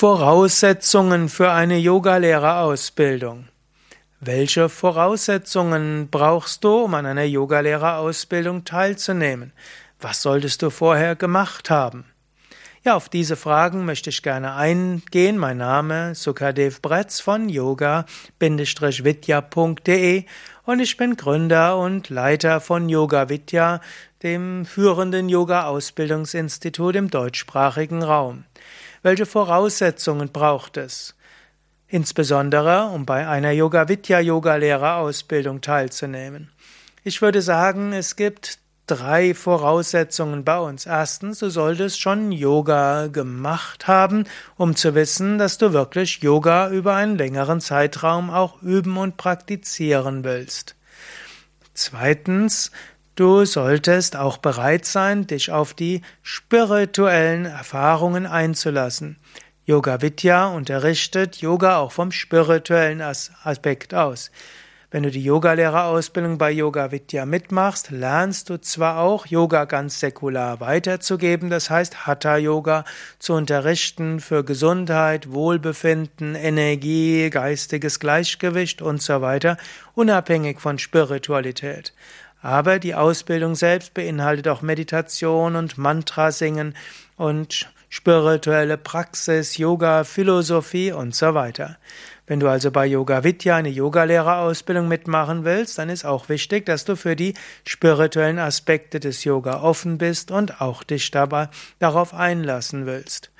Voraussetzungen für eine Yogalehrerausbildung. Welche Voraussetzungen brauchst du, um an einer Yogalehrerausbildung teilzunehmen? Was solltest du vorher gemacht haben? Ja, auf diese Fragen möchte ich gerne eingehen. Mein Name ist Sukadev Bretz von yoga-vidya.de und ich bin Gründer und Leiter von Yoga Vidya, dem führenden Yoga-Ausbildungsinstitut im deutschsprachigen Raum. Welche Voraussetzungen braucht es? Insbesondere, um bei einer Yoga Vidya Yoga Lehrerausbildung teilzunehmen. Ich würde sagen, es gibt drei Voraussetzungen bei uns. Erstens, du solltest schon Yoga gemacht haben, um zu wissen, dass du wirklich Yoga über einen längeren Zeitraum auch üben und praktizieren willst. Zweitens, Du solltest auch bereit sein, dich auf die spirituellen Erfahrungen einzulassen. Yoga Vidya unterrichtet Yoga auch vom spirituellen Aspekt aus. Wenn du die Yogalehrerausbildung bei Yoga Vidya mitmachst, lernst du zwar auch Yoga ganz säkular weiterzugeben, das heißt Hatha Yoga zu unterrichten für Gesundheit, Wohlbefinden, Energie, geistiges Gleichgewicht und so weiter, unabhängig von Spiritualität. Aber die Ausbildung selbst beinhaltet auch Meditation und Mantra singen und spirituelle Praxis, Yoga, Philosophie und so weiter. Wenn du also bei Yoga Vidya eine Yogalehrerausbildung mitmachen willst, dann ist auch wichtig, dass du für die spirituellen Aspekte des Yoga offen bist und auch dich dabei darauf einlassen willst.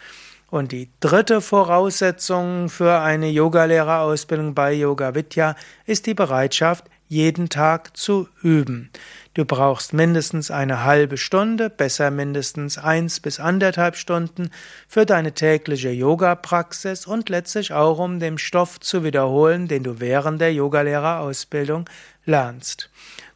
Und die dritte Voraussetzung für eine Yogalehrerausbildung bei Yoga Vidya ist die Bereitschaft, jeden Tag zu üben. Du brauchst mindestens eine halbe Stunde, besser mindestens eins bis anderthalb Stunden für deine tägliche Yoga-Praxis und letztlich auch um den Stoff zu wiederholen, den du während der Yogalehrerausbildung lernst.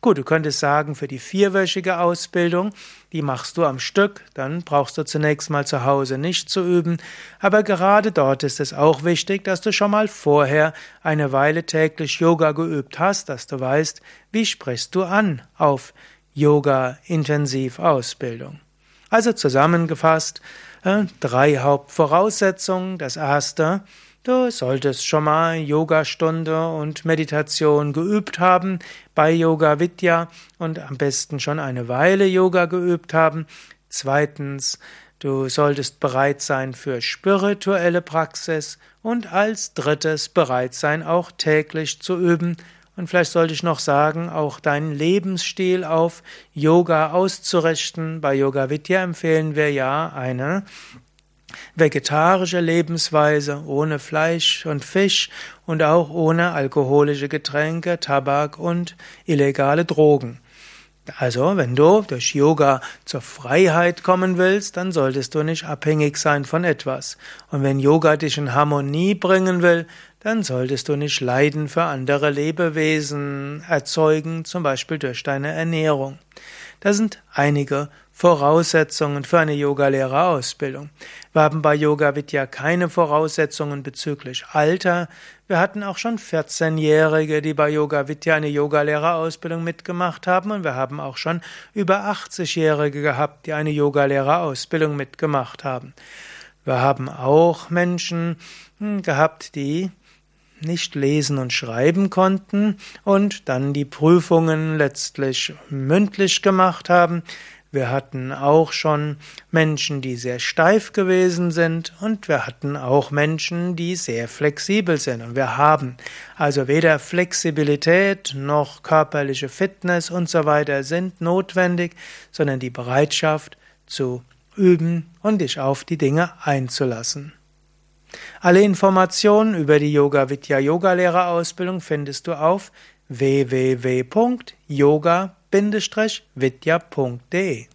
Gut, du könntest sagen, für die vierwöchige Ausbildung, die machst du am Stück, dann brauchst du zunächst mal zu Hause nicht zu üben, aber gerade dort ist es auch wichtig, dass du schon mal vorher eine Weile täglich Yoga geübt hast, dass du weißt, wie sprichst du an auf Yoga Intensiv Ausbildung. Also zusammengefasst, äh, drei Hauptvoraussetzungen. Das erste, Du solltest schon mal Yogastunde und Meditation geübt haben bei Yoga Vidya und am besten schon eine Weile Yoga geübt haben. Zweitens, du solltest bereit sein für spirituelle Praxis und als drittes bereit sein, auch täglich zu üben. Und vielleicht sollte ich noch sagen, auch deinen Lebensstil auf Yoga auszurichten. Bei Yoga Vidya empfehlen wir ja eine vegetarische Lebensweise ohne Fleisch und Fisch und auch ohne alkoholische Getränke, Tabak und illegale Drogen. Also, wenn du durch Yoga zur Freiheit kommen willst, dann solltest du nicht abhängig sein von etwas. Und wenn Yoga dich in Harmonie bringen will, dann solltest du nicht Leiden für andere Lebewesen erzeugen, zum Beispiel durch deine Ernährung. Das sind einige Voraussetzungen für eine Yogalehrerausbildung. Wir haben bei Yoga Vidya keine Voraussetzungen bezüglich Alter. Wir hatten auch schon 14-Jährige, die bei Yoga Vidya eine Yogalehrerausbildung mitgemacht haben und wir haben auch schon über 80-Jährige gehabt, die eine Yogalehrerausbildung mitgemacht haben. Wir haben auch Menschen hm, gehabt, die nicht lesen und schreiben konnten und dann die Prüfungen letztlich mündlich gemacht haben. Wir hatten auch schon Menschen, die sehr steif gewesen sind und wir hatten auch Menschen, die sehr flexibel sind. Und wir haben also weder Flexibilität noch körperliche Fitness und so weiter sind notwendig, sondern die Bereitschaft zu üben und dich auf die Dinge einzulassen. Alle Informationen über die Yoga Vidya Yogalehrerausbildung findest du auf www.yoga vidya.de